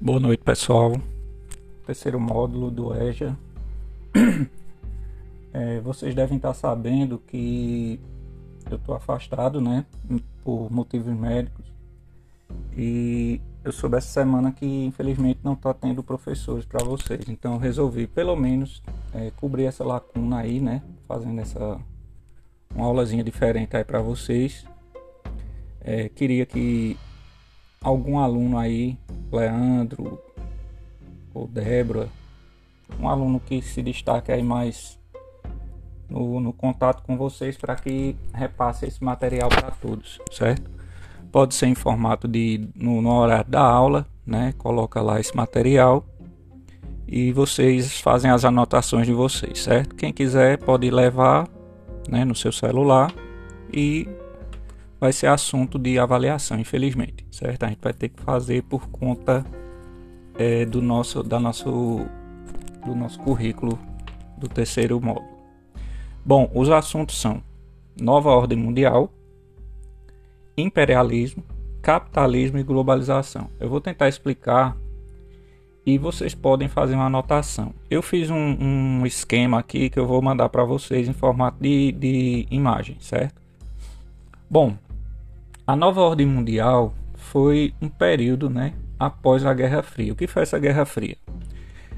Boa noite, pessoal. Terceiro módulo do EJA. É, vocês devem estar sabendo que eu estou afastado, né, por motivos médicos. E eu soube essa semana que infelizmente não está tendo professores para vocês. Então resolvi pelo menos é, cobrir essa lacuna aí, né, fazendo essa uma aulazinha diferente aí para vocês. É, queria que algum aluno aí, Leandro ou Débora, um aluno que se destaque aí mais no, no contato com vocês para que repasse esse material para todos, certo? Pode ser em formato de no, no horário da aula, né? Coloca lá esse material e vocês fazem as anotações de vocês, certo? Quem quiser pode levar, né, no seu celular e vai ser assunto de avaliação, infelizmente, certo? A gente vai ter que fazer por conta é, do nosso, da nosso, do nosso currículo do terceiro módulo. Bom, os assuntos são nova ordem mundial, imperialismo, capitalismo e globalização. Eu vou tentar explicar e vocês podem fazer uma anotação. Eu fiz um, um esquema aqui que eu vou mandar para vocês em formato de, de imagem, certo? Bom, a nova ordem mundial foi um período, né, após a Guerra Fria. O que foi essa Guerra Fria?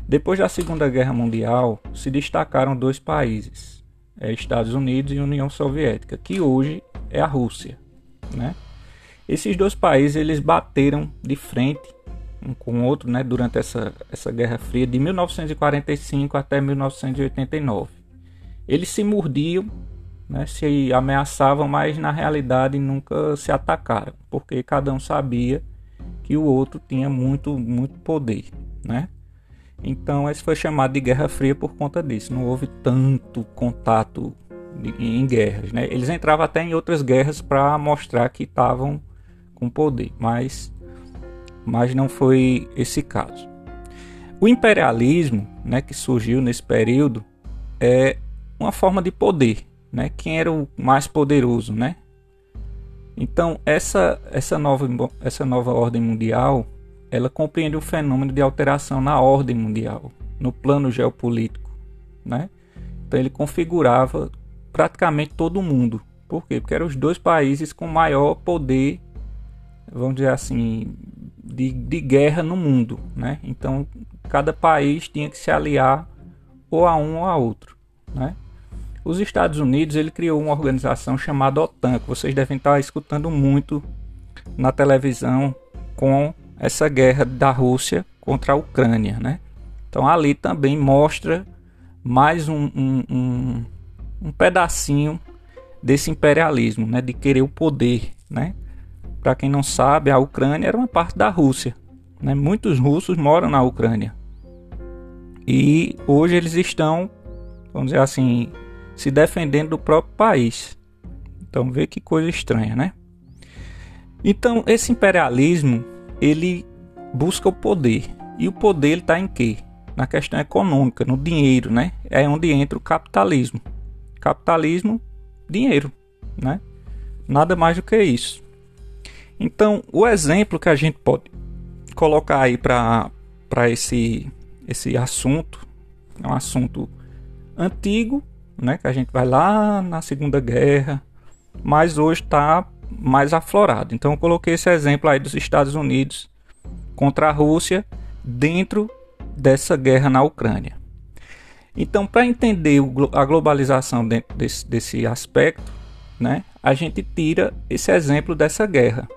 Depois da Segunda Guerra Mundial, se destacaram dois países, é, Estados Unidos e União Soviética, que hoje é a Rússia, né? Esses dois países eles bateram de frente um com o outro, né, durante essa, essa Guerra Fria de 1945 até 1989. Eles se mordiam né, se ameaçavam, mas na realidade nunca se atacaram, porque cada um sabia que o outro tinha muito, muito poder, né? Então esse foi chamado de Guerra Fria por conta disso. Não houve tanto contato em guerras, né? Eles entravam até em outras guerras para mostrar que estavam com poder, mas, mas não foi esse caso. O imperialismo, né, que surgiu nesse período, é uma forma de poder, né? Quem era o mais poderoso, né? Então essa essa nova essa nova ordem mundial, ela compreende o fenômeno de alteração na ordem mundial, no plano geopolítico, né? Então ele configurava praticamente todo mundo. Por quê? Porque eram os dois países com maior poder, vamos dizer assim, de, de guerra no mundo, né? Então cada país tinha que se aliar ou a um ou a outro, né? Os Estados Unidos ele criou uma organização chamada OTAN, que vocês devem estar escutando muito na televisão com essa guerra da Rússia contra a Ucrânia, né? Então ali também mostra mais um, um, um, um pedacinho desse imperialismo, né? De querer o poder, né? Para quem não sabe, a Ucrânia era uma parte da Rússia, né? Muitos russos moram na Ucrânia e hoje eles estão, vamos dizer assim, se defendendo do próprio país. Então vê que coisa estranha, né? Então esse imperialismo ele busca o poder e o poder está em quê? Na questão econômica, no dinheiro, né? É onde entra o capitalismo. Capitalismo, dinheiro, né? Nada mais do que isso. Então o exemplo que a gente pode colocar aí para para esse esse assunto é um assunto antigo né? Que a gente vai lá na Segunda Guerra, mas hoje está mais aflorado. Então eu coloquei esse exemplo aí dos Estados Unidos contra a Rússia dentro dessa guerra na Ucrânia. Então, para entender a globalização dentro desse, desse aspecto, né, a gente tira esse exemplo dessa guerra.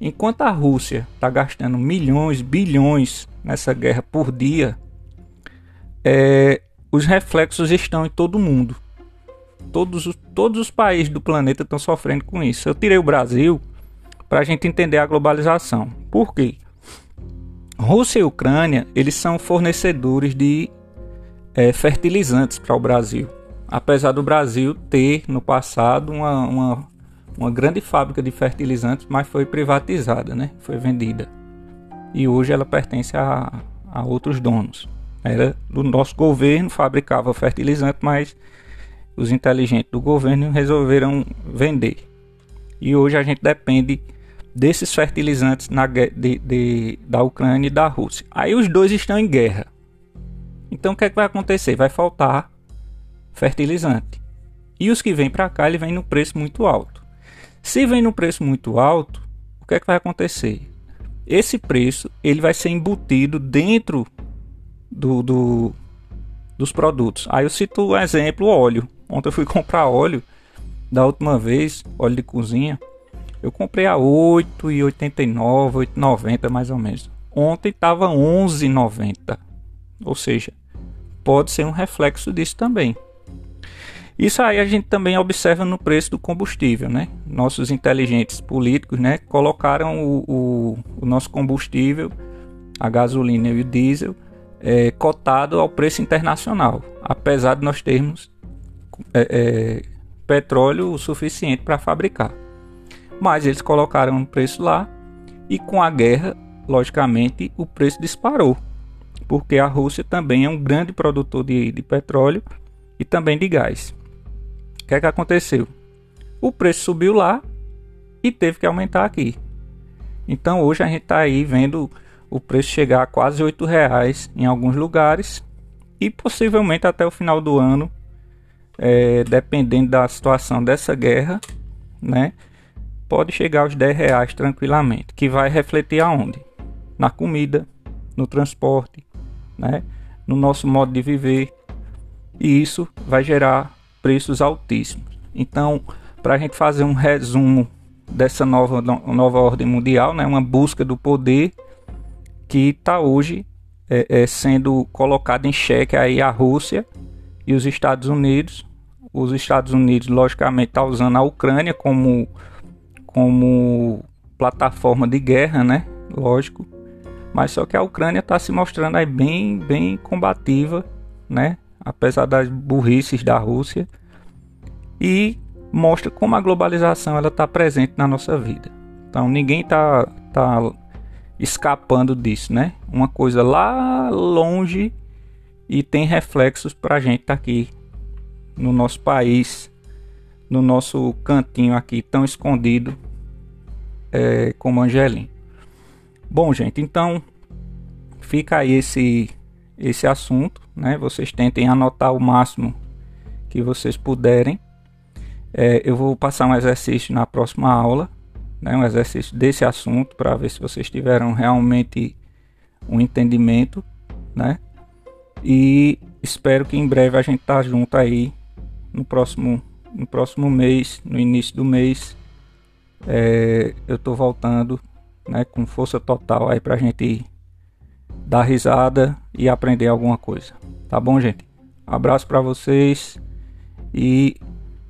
Enquanto a Rússia está gastando milhões, bilhões nessa guerra por dia, é, os reflexos estão em todo mundo. Todos, todos os países do planeta estão sofrendo com isso. Eu tirei o Brasil para a gente entender a globalização. Por quê? Rússia e Ucrânia eles são fornecedores de é, fertilizantes para o Brasil. Apesar do Brasil ter no passado uma, uma, uma grande fábrica de fertilizantes, mas foi privatizada, né? foi vendida. E hoje ela pertence a, a outros donos. Era do nosso governo, fabricava fertilizante, mas os inteligentes do governo resolveram vender. E hoje a gente depende desses fertilizantes na, de, de, da Ucrânia e da Rússia. Aí os dois estão em guerra. Então o que, é que vai acontecer? Vai faltar fertilizante. E os que vêm para cá, ele vem no preço muito alto. Se vem no preço muito alto, o que é que vai acontecer? Esse preço ele vai ser embutido dentro do, do dos produtos. Aí eu cito um exemplo, óleo. Ontem eu fui comprar óleo da última vez, óleo de cozinha. Eu comprei a 8,89, 8,90 mais ou menos. Ontem estava 11,90. Ou seja, pode ser um reflexo disso também. Isso aí a gente também observa no preço do combustível, né? Nossos inteligentes políticos, né, colocaram o, o, o nosso combustível, a gasolina e o diesel, é, cotado ao preço internacional, apesar de nós termos é, é, petróleo suficiente para fabricar. Mas eles colocaram um preço lá e com a guerra, logicamente, o preço disparou, porque a Rússia também é um grande produtor de, de petróleo e também de gás. O que é que aconteceu? O preço subiu lá e teve que aumentar aqui. Então hoje a gente está aí vendo o preço chegar a quase R$ reais em alguns lugares e possivelmente até o final do ano, é, dependendo da situação dessa guerra, né, pode chegar aos 10 reais tranquilamente, que vai refletir aonde? Na comida, no transporte, né, no nosso modo de viver e isso vai gerar preços altíssimos. Então, para a gente fazer um resumo dessa nova, nova ordem mundial, né, uma busca do poder que está hoje é, é, sendo colocado em xeque aí a Rússia e os Estados Unidos. Os Estados Unidos, logicamente, está usando a Ucrânia como, como plataforma de guerra, né? Lógico. Mas só que a Ucrânia está se mostrando aí bem, bem combativa, né? apesar das burrices da Rússia, e mostra como a globalização ela está presente na nossa vida. Então ninguém está tá escapando disso, né? Uma coisa lá longe e tem reflexos para a gente tá aqui no nosso país, no nosso cantinho aqui tão escondido é, como Angelim. Bom, gente, então fica aí esse esse assunto, né? Vocês tentem anotar o máximo que vocês puderem. É, eu vou passar um exercício na próxima aula, né? Um exercício desse assunto para ver se vocês tiveram realmente um entendimento, né? E espero que em breve a gente tá junto aí no próximo no próximo mês, no início do mês. É, eu tô voltando, né? Com força total aí pra gente dar risada e aprender alguma coisa. Tá bom, gente? Abraço para vocês e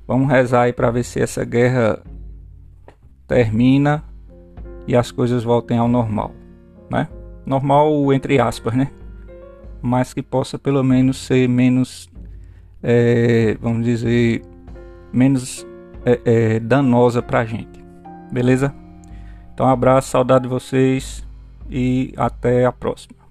vamos rezar aí para ver se essa guerra termina e as coisas voltem ao normal, né? Normal entre aspas, né? Mas que possa pelo menos ser menos, é, vamos dizer, menos é, é, danosa pra gente, beleza? Então, um abraço, saudade de vocês e até a próxima.